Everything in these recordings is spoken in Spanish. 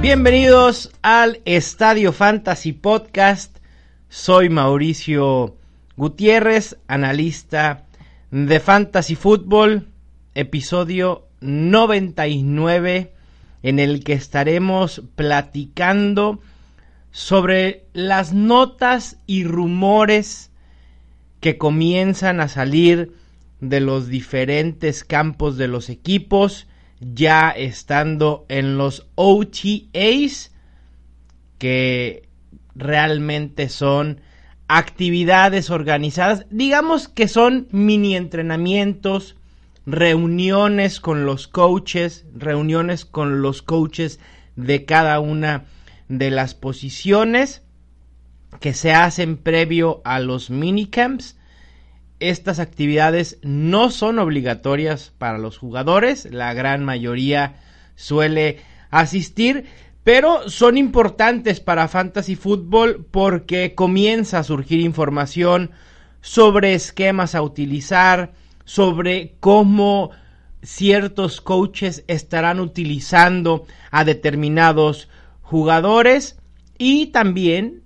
Bienvenidos al Estadio Fantasy Podcast. Soy Mauricio Gutiérrez, analista de Fantasy Football, episodio 99 en el que estaremos platicando sobre las notas y rumores que comienzan a salir de los diferentes campos de los equipos ya estando en los OTAs que realmente son actividades organizadas, digamos que son mini entrenamientos, reuniones con los coaches, reuniones con los coaches de cada una de las posiciones que se hacen previo a los minicamps. Estas actividades no son obligatorias para los jugadores, la gran mayoría suele asistir, pero son importantes para Fantasy Football porque comienza a surgir información sobre esquemas a utilizar, sobre cómo ciertos coaches estarán utilizando a determinados jugadores y también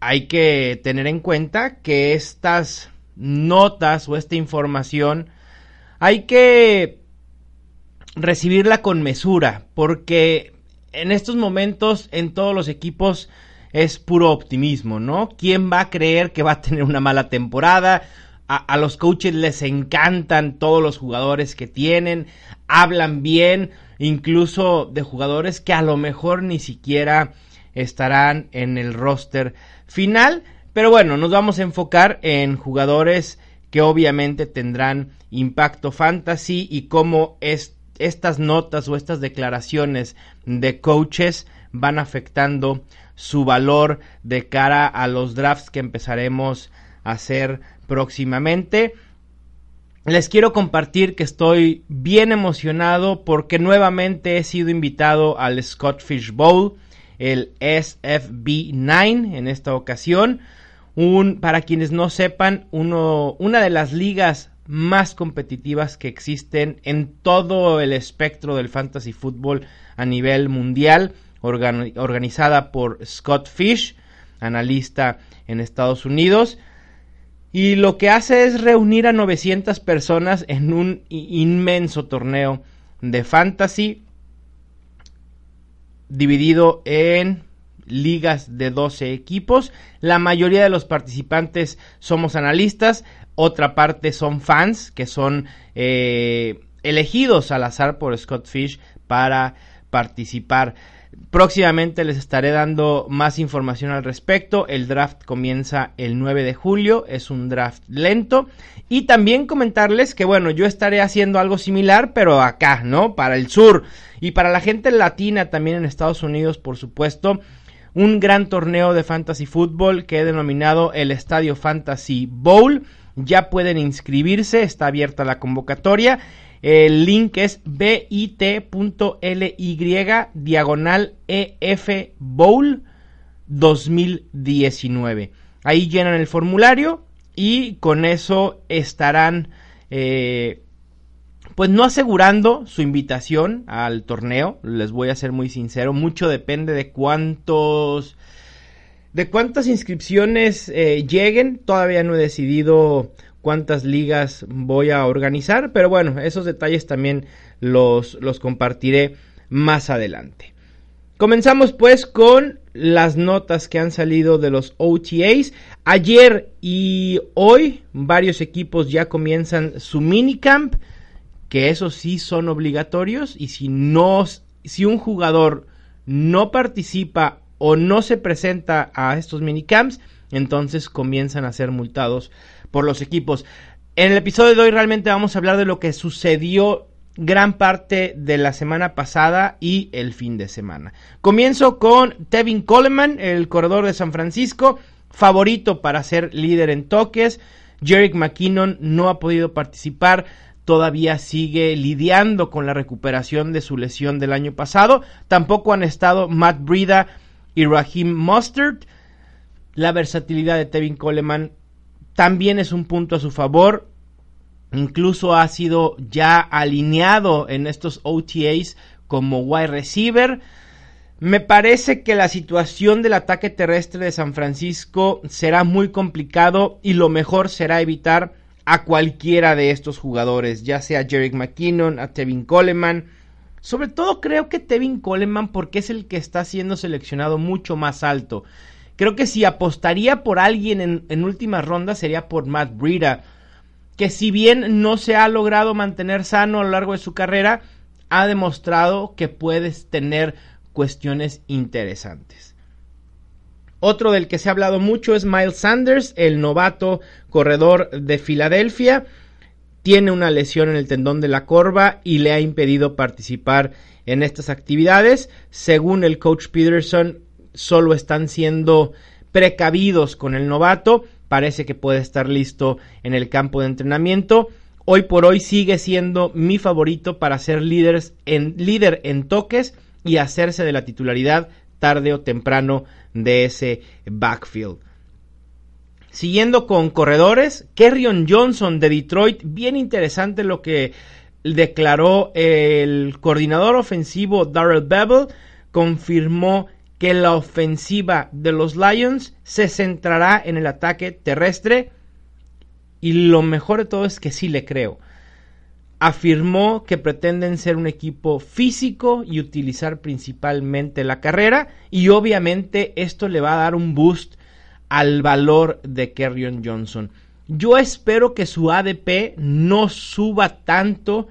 hay que tener en cuenta que estas notas o esta información hay que recibirla con mesura porque en estos momentos en todos los equipos es puro optimismo, ¿no? ¿Quién va a creer que va a tener una mala temporada? A, los coaches les encantan todos los jugadores que tienen, hablan bien, incluso de jugadores que a lo mejor ni siquiera estarán en el roster final. Pero bueno, nos vamos a enfocar en jugadores que obviamente tendrán impacto fantasy y cómo estas notas o estas declaraciones de coaches van afectando su valor de cara a los drafts que empezaremos a hacer próximamente. Les quiero compartir que estoy bien emocionado porque nuevamente he sido invitado al Scott Fish Bowl, el SFB9 en esta ocasión. Un, para quienes no sepan, uno, una de las ligas más competitivas que existen en todo el espectro del fantasy fútbol a nivel mundial, organizada por Scott Fish, analista en Estados Unidos y lo que hace es reunir a 900 personas en un inmenso torneo de fantasy dividido en ligas de 12 equipos. La mayoría de los participantes somos analistas, otra parte son fans que son eh, elegidos al azar por Scott Fish para participar. Próximamente les estaré dando más información al respecto. El draft comienza el 9 de julio, es un draft lento. Y también comentarles que, bueno, yo estaré haciendo algo similar, pero acá, ¿no? Para el sur. Y para la gente latina también en Estados Unidos, por supuesto. Un gran torneo de fantasy fútbol que he denominado el Estadio Fantasy Bowl. Ya pueden inscribirse, está abierta la convocatoria. El link es bit.ly diagonal EF Bowl 2019. Ahí llenan el formulario y con eso estarán eh, pues no asegurando su invitación al torneo, les voy a ser muy sincero, mucho depende de cuántos de cuántas inscripciones eh, lleguen, todavía no he decidido cuántas ligas voy a organizar, pero bueno, esos detalles también los, los compartiré más adelante. Comenzamos pues con las notas que han salido de los OTAs. Ayer y hoy varios equipos ya comienzan su minicamp, que esos sí son obligatorios y si no si un jugador no participa o no se presenta a estos minicamps, entonces comienzan a ser multados por los equipos. En el episodio de hoy realmente vamos a hablar de lo que sucedió gran parte de la semana pasada y el fin de semana. Comienzo con Tevin Coleman, el corredor de San Francisco, favorito para ser líder en toques. Jerick McKinnon no ha podido participar, todavía sigue lidiando con la recuperación de su lesión del año pasado. Tampoco han estado Matt Brida y Raheem Mustard. La versatilidad de Tevin Coleman también es un punto a su favor. Incluso ha sido ya alineado en estos OTAs como wide receiver. Me parece que la situación del ataque terrestre de San Francisco será muy complicado y lo mejor será evitar a cualquiera de estos jugadores, ya sea Jerick McKinnon, a Tevin Coleman. Sobre todo creo que Tevin Coleman porque es el que está siendo seleccionado mucho más alto. Creo que si apostaría por alguien en, en últimas rondas sería por Matt Breida, que si bien no se ha logrado mantener sano a lo largo de su carrera, ha demostrado que puedes tener cuestiones interesantes. Otro del que se ha hablado mucho es Miles Sanders, el novato corredor de Filadelfia. Tiene una lesión en el tendón de la corva y le ha impedido participar en estas actividades. Según el coach Peterson, solo están siendo precavidos con el novato. Parece que puede estar listo en el campo de entrenamiento. Hoy por hoy sigue siendo mi favorito para ser en, líder en toques y hacerse de la titularidad tarde o temprano de ese backfield. Siguiendo con corredores, Kerrion Johnson de Detroit, bien interesante lo que declaró el coordinador ofensivo Darrell Bevel, confirmó que la ofensiva de los Lions se centrará en el ataque terrestre y lo mejor de todo es que sí le creo afirmó que pretenden ser un equipo físico y utilizar principalmente la carrera y obviamente esto le va a dar un boost al valor de Kerrion Johnson. Yo espero que su ADP no suba tanto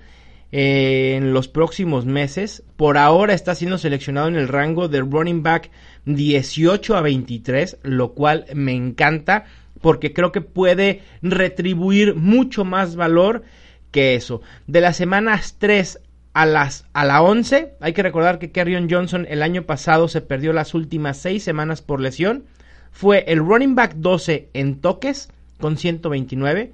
en los próximos meses. Por ahora está siendo seleccionado en el rango de running back 18 a 23, lo cual me encanta porque creo que puede retribuir mucho más valor que eso. De las semanas 3 a, las, a la 11, hay que recordar que Kerrion Johnson el año pasado se perdió las últimas 6 semanas por lesión. Fue el running back 12 en toques con 129.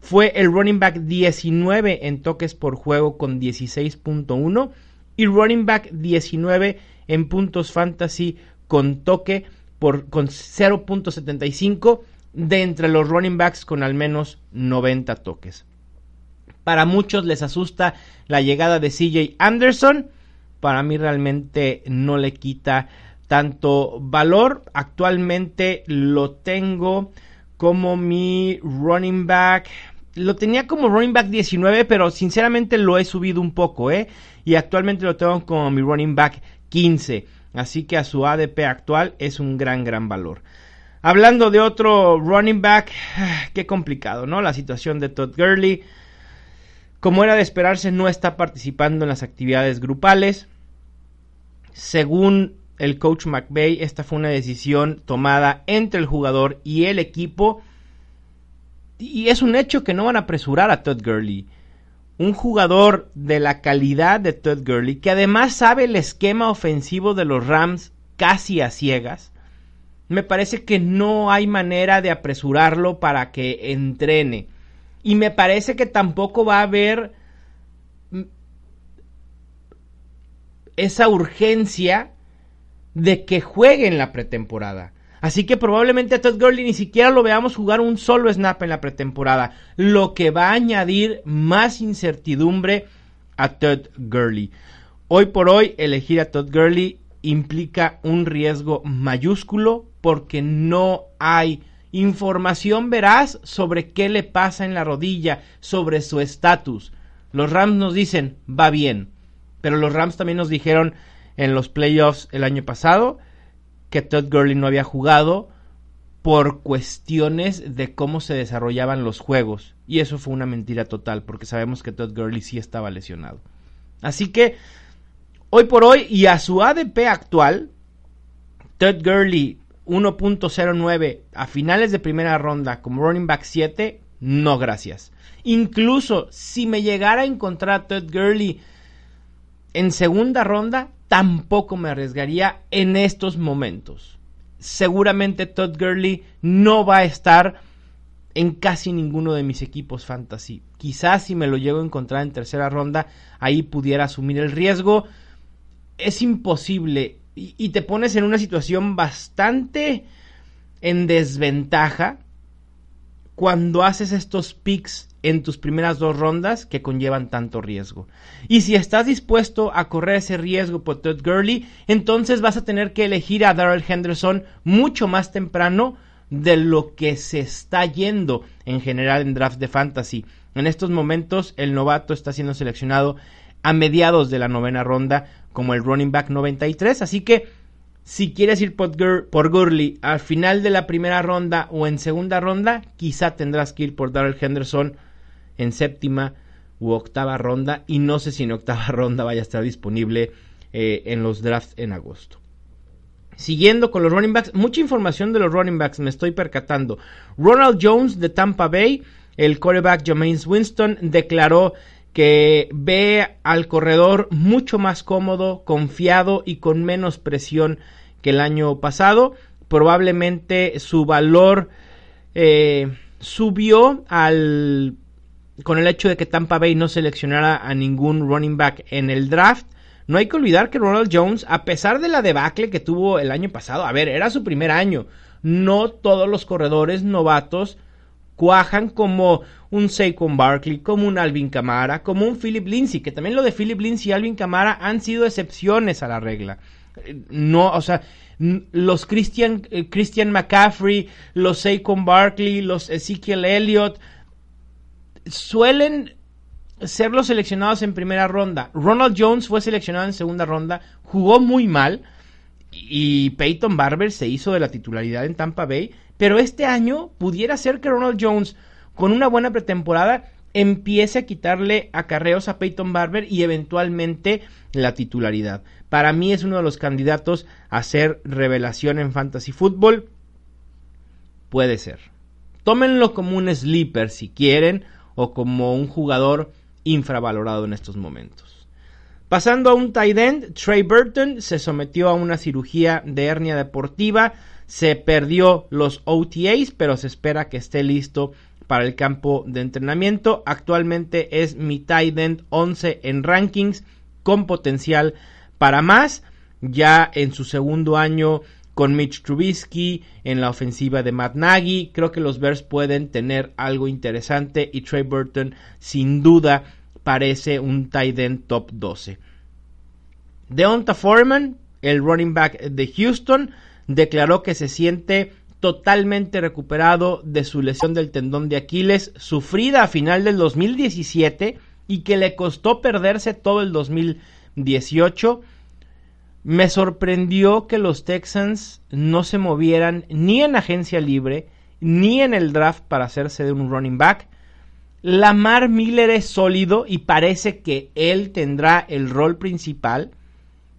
Fue el running back 19 en toques por juego con 16.1. Y running back 19 en puntos fantasy con toque por, con 0.75 de entre los running backs con al menos 90 toques. Para muchos les asusta la llegada de CJ Anderson. Para mí realmente no le quita tanto valor. Actualmente lo tengo como mi running back. Lo tenía como running back 19, pero sinceramente lo he subido un poco, ¿eh? Y actualmente lo tengo como mi running back 15. Así que a su ADP actual es un gran, gran valor. Hablando de otro running back, qué complicado, ¿no? La situación de Todd Gurley. Como era de esperarse, no está participando en las actividades grupales. Según el coach McVay, esta fue una decisión tomada entre el jugador y el equipo. Y es un hecho que no van a apresurar a Todd Gurley. Un jugador de la calidad de Todd Gurley, que además sabe el esquema ofensivo de los Rams casi a ciegas. Me parece que no hay manera de apresurarlo para que entrene. Y me parece que tampoco va a haber esa urgencia de que juegue en la pretemporada. Así que probablemente a Todd Gurley ni siquiera lo veamos jugar un solo snap en la pretemporada, lo que va a añadir más incertidumbre a Todd Gurley. Hoy por hoy elegir a Todd Gurley implica un riesgo mayúsculo porque no hay información veraz sobre qué le pasa en la rodilla, sobre su estatus. Los Rams nos dicen, va bien, pero los Rams también nos dijeron en los playoffs el año pasado que Todd Gurley no había jugado por cuestiones de cómo se desarrollaban los juegos. Y eso fue una mentira total, porque sabemos que Todd Gurley sí estaba lesionado. Así que, hoy por hoy, y a su ADP actual, Todd Gurley 1.09 a finales de primera ronda como running back 7, no gracias. Incluso si me llegara a encontrar a Todd Gurley en segunda ronda, tampoco me arriesgaría en estos momentos. Seguramente Todd Gurley no va a estar en casi ninguno de mis equipos fantasy. Quizás si me lo llego a encontrar en tercera ronda, ahí pudiera asumir el riesgo. Es imposible y, te pones en una situación bastante en desventaja cuando haces estos picks en tus primeras dos rondas que conllevan tanto riesgo. Y si estás dispuesto a correr ese riesgo por Todd Gurley, entonces vas a tener que elegir a Darrell Henderson mucho más temprano de lo que se está yendo en general en draft de fantasy. En estos momentos el novato está siendo seleccionado a mediados de la novena ronda como el running back 93, así que si quieres ir por, Gurley al final de la primera ronda o en segunda ronda, quizá tendrás que ir por Darrell Henderson en séptima u octava ronda y no sé si en octava ronda vaya a estar disponible eh, en los drafts en agosto. Siguiendo con los running backs, mucha información de los running backs me estoy percatando. Ronald Jones de Tampa Bay, el quarterback Jameis Winston, declaró que ve al corredor mucho más cómodo, confiado y con menos presión que el año pasado. Probablemente su valor eh, subió al con el hecho de que Tampa Bay no seleccionara a ningún running back en el draft. No hay que olvidar que Ronald Jones, a pesar de la debacle que tuvo el año pasado, a ver, era su primer año. No todos los corredores novatos cuajan como un Saquon Barkley, como un Alvin Camara, como un Philip Lindsay, que también lo de Philip Lindsay y Alvin Camara han sido excepciones a la regla. No, o sea, los Christian, eh, Christian McCaffrey, los Saquon Barkley, los Ezekiel Elliott, suelen ser los seleccionados en primera ronda. Ronald Jones fue seleccionado en segunda ronda, jugó muy mal y Peyton Barber se hizo de la titularidad en Tampa Bay, pero este año pudiera ser que Ronald Jones con una buena pretemporada empiece a quitarle acarreos a Peyton Barber y eventualmente la titularidad. Para mí es uno de los candidatos a ser revelación en fantasy fútbol. Puede ser. Tómenlo como un sleeper si quieren o como un jugador infravalorado en estos momentos. Pasando a un tight end, Trey Burton se sometió a una cirugía de hernia deportiva, se perdió los OTAs, pero se espera que esté listo para el campo de entrenamiento. Actualmente es mi tight end 11 en rankings con potencial para más. Ya en su segundo año con Mitch Trubisky en la ofensiva de Matt Nagy. Creo que los Bears pueden tener algo interesante y Trey Burton sin duda parece un tight end top 12. Deonta Foreman, el running back de Houston, declaró que se siente totalmente recuperado de su lesión del tendón de Aquiles sufrida a final del 2017 y que le costó perderse todo el 2018 me sorprendió que los Texans no se movieran ni en agencia libre ni en el draft para hacerse de un running back. Lamar Miller es sólido y parece que él tendrá el rol principal,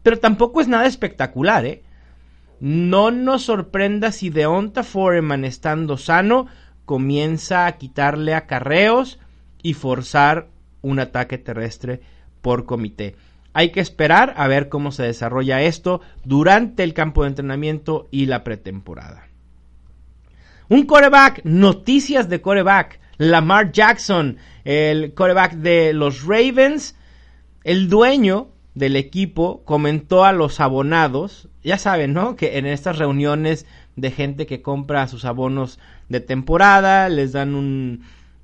pero tampoco es nada espectacular, ¿eh? No nos sorprenda si Deonta Foreman estando sano comienza a quitarle acarreos y forzar un ataque terrestre por comité. Hay que esperar a ver cómo se desarrolla esto durante el campo de entrenamiento y la pretemporada. Un coreback, noticias de coreback. Lamar Jackson, el coreback de los Ravens, el dueño del equipo comentó a los abonados, ya saben, ¿no? Que en estas reuniones de gente que compra sus abonos de temporada, les dan un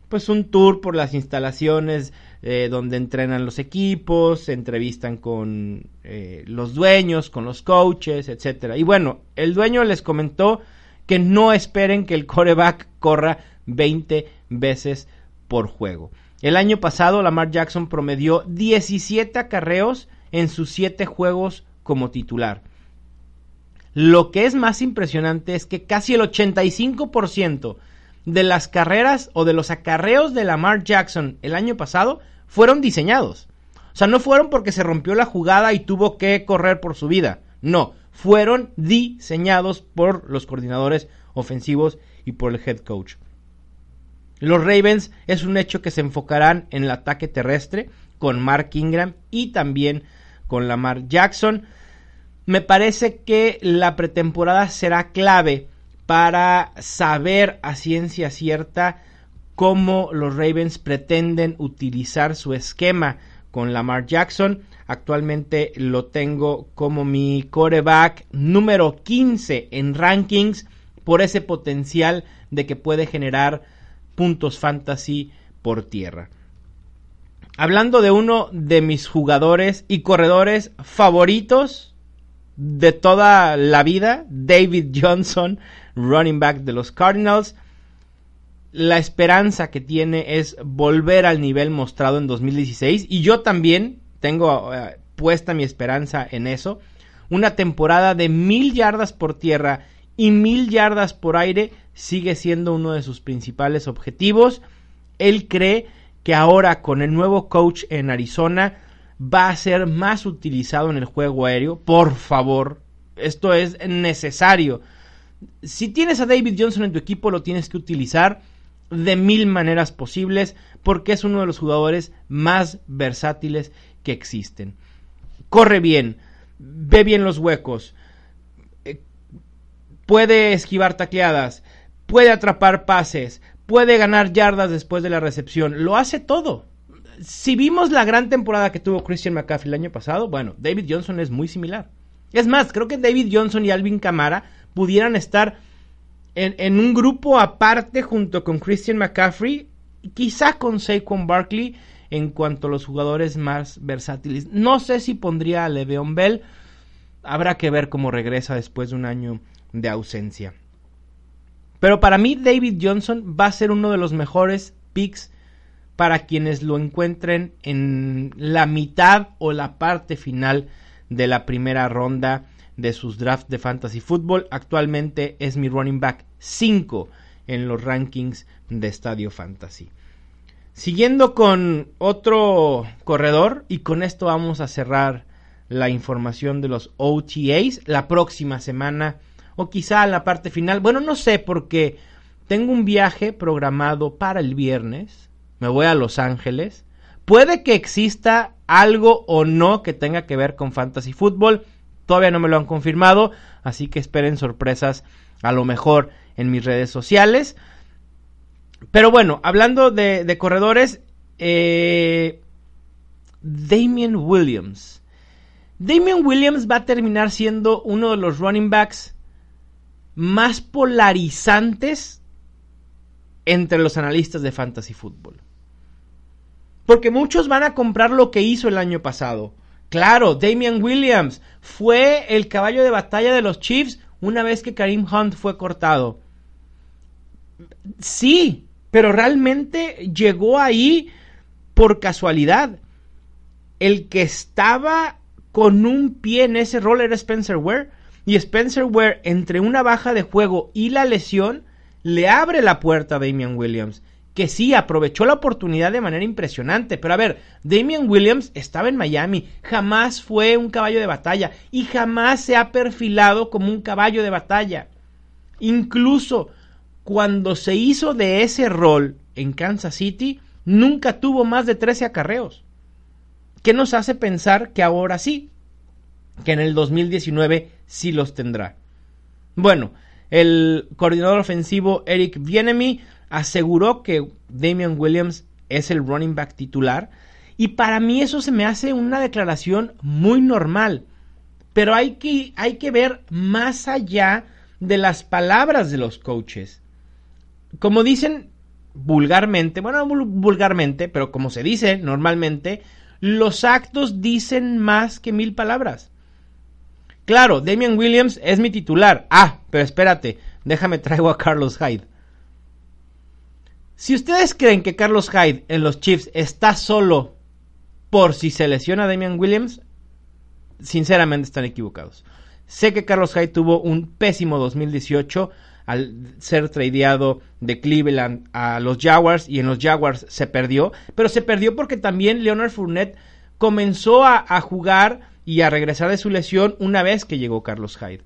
pues un tour por las instalaciones eh, donde entrenan los equipos, se entrevistan con eh, los dueños, con los coaches, etcétera. Y bueno, el dueño les comentó que no esperen que el coreback corra 20 veces por juego. El año pasado Lamar Jackson promedió 17 acarreos en sus 7 juegos como titular. Lo que es más impresionante es que casi el 85% de las carreras o de los acarreos de Lamar Jackson el año pasado fueron diseñados. O sea, no fueron porque se rompió la jugada y tuvo que correr por su vida. No, fueron diseñados por los coordinadores ofensivos y por el head coach. Los Ravens es un hecho que se enfocarán en el ataque terrestre con Mark Ingram y también con Lamar Jackson. Me parece que la pretemporada será clave para saber a ciencia cierta cómo los Ravens pretenden utilizar su esquema con Lamar Jackson. Actualmente lo tengo como mi coreback número 15 en rankings por ese potencial de que puede generar puntos fantasy por tierra. Hablando de uno de mis jugadores y corredores favoritos de toda la vida, David Johnson, running back de los Cardinals. La esperanza que tiene es volver al nivel mostrado en 2016 y yo también tengo eh, puesta mi esperanza en eso. Una temporada de mil yardas por tierra y mil yardas por aire sigue siendo uno de sus principales objetivos. Él cree que ahora con el nuevo coach en Arizona va a ser más utilizado en el juego aéreo. Por favor, esto es necesario. Si tienes a David Johnson en tu equipo, lo tienes que utilizar de mil maneras posibles porque es uno de los jugadores más versátiles que existen. Corre bien, ve bien los huecos, eh, puede esquivar tacleadas, puede atrapar pases, puede ganar yardas después de la recepción, lo hace todo. Si vimos la gran temporada que tuvo Christian McCaffrey el año pasado, bueno, David Johnson es muy similar. Es más, creo que David Johnson y Alvin Kamara pudieran estar en, un grupo aparte junto con Christian McCaffrey, quizá con Saquon Barkley en cuanto a los jugadores más versátiles. No sé si pondría a Le'Veon Bell, habrá que ver cómo regresa después de un año de ausencia. Pero para mí David Johnson va a ser uno de los mejores picks para quienes lo encuentren en la mitad o la parte final de la primera ronda de sus drafts de fantasy football. Actualmente es mi running back 5 en los rankings de Estadio Fantasy. Siguiendo con otro corredor y con esto vamos a cerrar la información de los OTAs la próxima semana o quizá la parte final. Bueno, no sé porque tengo un viaje programado para el viernes. Me voy a Los Ángeles. Puede que exista algo o no que tenga que ver con fantasy fútbol. Todavía no me lo han confirmado, así que esperen sorpresas a lo mejor en mis redes sociales. Pero bueno, hablando de, corredores, eh, Damian Williams. Damian Williams va a terminar siendo uno de los running backs más polarizantes entre los analistas de fantasy fútbol. Porque muchos van a comprar lo que hizo el año pasado. Claro, Damian Williams fue el caballo de batalla de los Chiefs una vez que Karim Hunt fue cortado. Sí, pero realmente llegó ahí por casualidad. El que estaba con un pie en ese rol era Spencer Ware. Y Spencer Ware, entre una baja de juego y la lesión, le abre la puerta a Damian Williams que sí aprovechó la oportunidad de manera impresionante. Pero a ver, Damian Williams estaba en Miami, jamás fue un caballo de batalla y jamás se ha perfilado como un caballo de batalla. Incluso cuando se hizo de ese rol en Kansas City, nunca tuvo más de 13 acarreos. ¿Qué nos hace pensar que ahora sí? Que en el 2019 sí los tendrá. Bueno, el coordinador ofensivo Eric Bienemy aseguró que Damian Williams es el running back titular y para mí eso se me hace una declaración muy normal. Pero hay que, hay que ver más allá de las palabras de los coaches. Como dicen vulgarmente, bueno, vulgarmente, pero como se dice normalmente, los actos dicen más que mil palabras. Claro, Damian Williams es mi titular. Ah, pero espérate, déjame traigo a Carlos Hyde. Si ustedes creen que Carlos Hyde en los Chiefs está solo por si se lesiona a Damian Williams, sinceramente están equivocados. Sé que Carlos Hyde tuvo un pésimo 2018 al ser tradeado de Cleveland a los Jaguars y en los Jaguars se perdió, pero se perdió porque también Leonard Fournette comenzó a, a jugar y a regresar de su lesión una vez que llegó Carlos Hyde.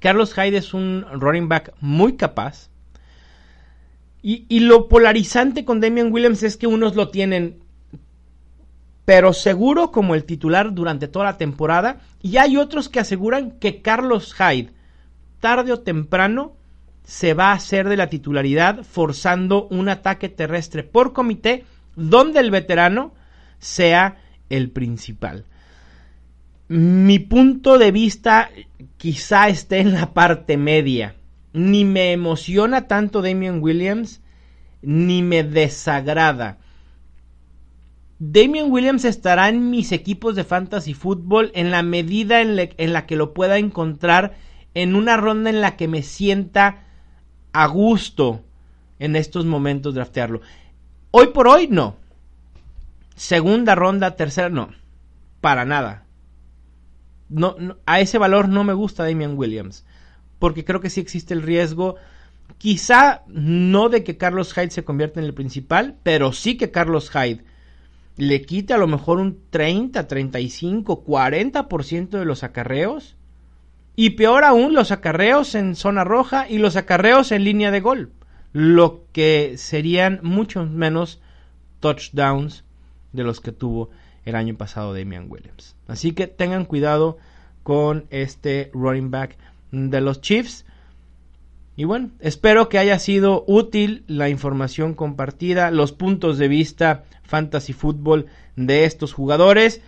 Carlos Hyde es un running back muy capaz, y, lo polarizante con Damian Williams es que unos lo tienen pero seguro como el titular durante toda la temporada. Y hay otros que aseguran que Carlos Hyde, tarde o temprano, se va a hacer de la titularidad, forzando un ataque terrestre por comité, donde el veterano sea el principal. Mi punto de vista quizá esté en la parte media ni me emociona tanto Damian Williams, ni me desagrada. Damian Williams estará en mis equipos de fantasy fútbol en la medida en, la que lo pueda encontrar en una ronda en la que me sienta a gusto en estos momentos draftearlo. Hoy por hoy no. Segunda ronda, tercera, no. Para nada. No, a ese valor no me gusta Damian Williams. Porque creo que sí existe el riesgo. Quizá no de que Carlos Hyde se convierta en el principal, pero sí que Carlos Hyde le quite a lo mejor un 30, 35, 40% de los acarreos. Y peor aún, los acarreos en zona roja y los acarreos en línea de gol. Lo que serían mucho menos touchdowns de los que tuvo el año pasado Damian Williams. Así que tengan cuidado con este running back de los Chiefs. Y bueno, espero que haya sido útil la información compartida, los puntos de vista fantasy fútbol de estos jugadores.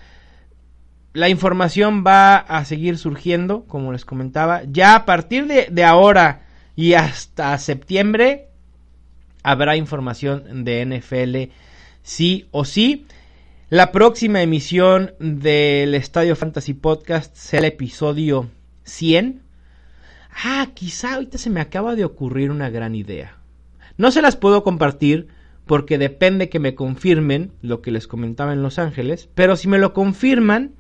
La información va a seguir surgiendo, como les comentaba. Ya a partir de, de ahora y hasta septiembre habrá información de NFL sí o sí. La próxima emisión del Estadio Fantasy Podcast será el episodio 100. Ah, quizá ahorita se me acaba de ocurrir una gran idea. No se las puedo compartir porque depende que me confirmen lo que les comentaba en Los Ángeles, pero si me lo confirman,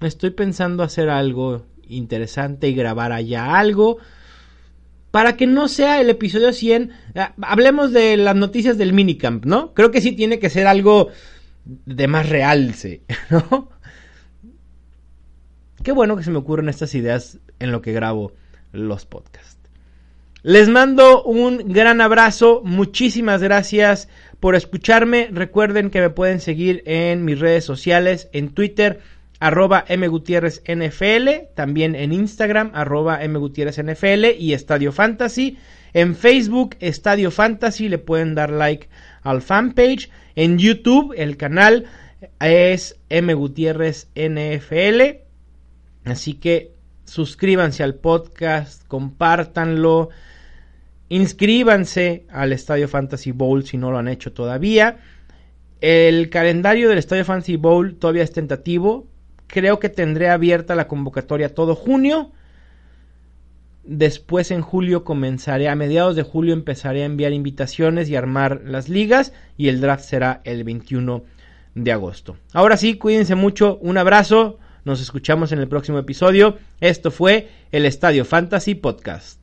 estoy pensando hacer algo interesante y grabar allá algo para que no sea el episodio 100. Ah, hablemos de las noticias del minicamp, ¿no? Creo que sí tiene que ser algo de más realce, ¿no? Qué bueno que se me ocurren estas ideas en lo que grabo los podcasts. Les mando un gran abrazo, muchísimas gracias por escucharme. Recuerden que me pueden seguir en mis redes sociales, en Twitter, arroba mgutierrezNFL, también en Instagram, arroba mgutierrezNFL y Estadio Fantasy. En Facebook, Estadio Fantasy, le pueden dar like al fanpage. En YouTube, el canal es M. Así que suscríbanse al podcast, compártanlo, inscríbanse al Estadio Fantasy Bowl si no lo han hecho todavía. El calendario del Estadio Fantasy Bowl todavía es tentativo. Creo que tendré abierta la convocatoria todo junio. Después en julio comenzaré, a mediados de julio empezaré a enviar invitaciones y armar las ligas y el draft será el 21 de agosto. Ahora sí, cuídense mucho, un abrazo, nos escuchamos en el próximo episodio. Esto fue el Estadio Fantasy Podcast.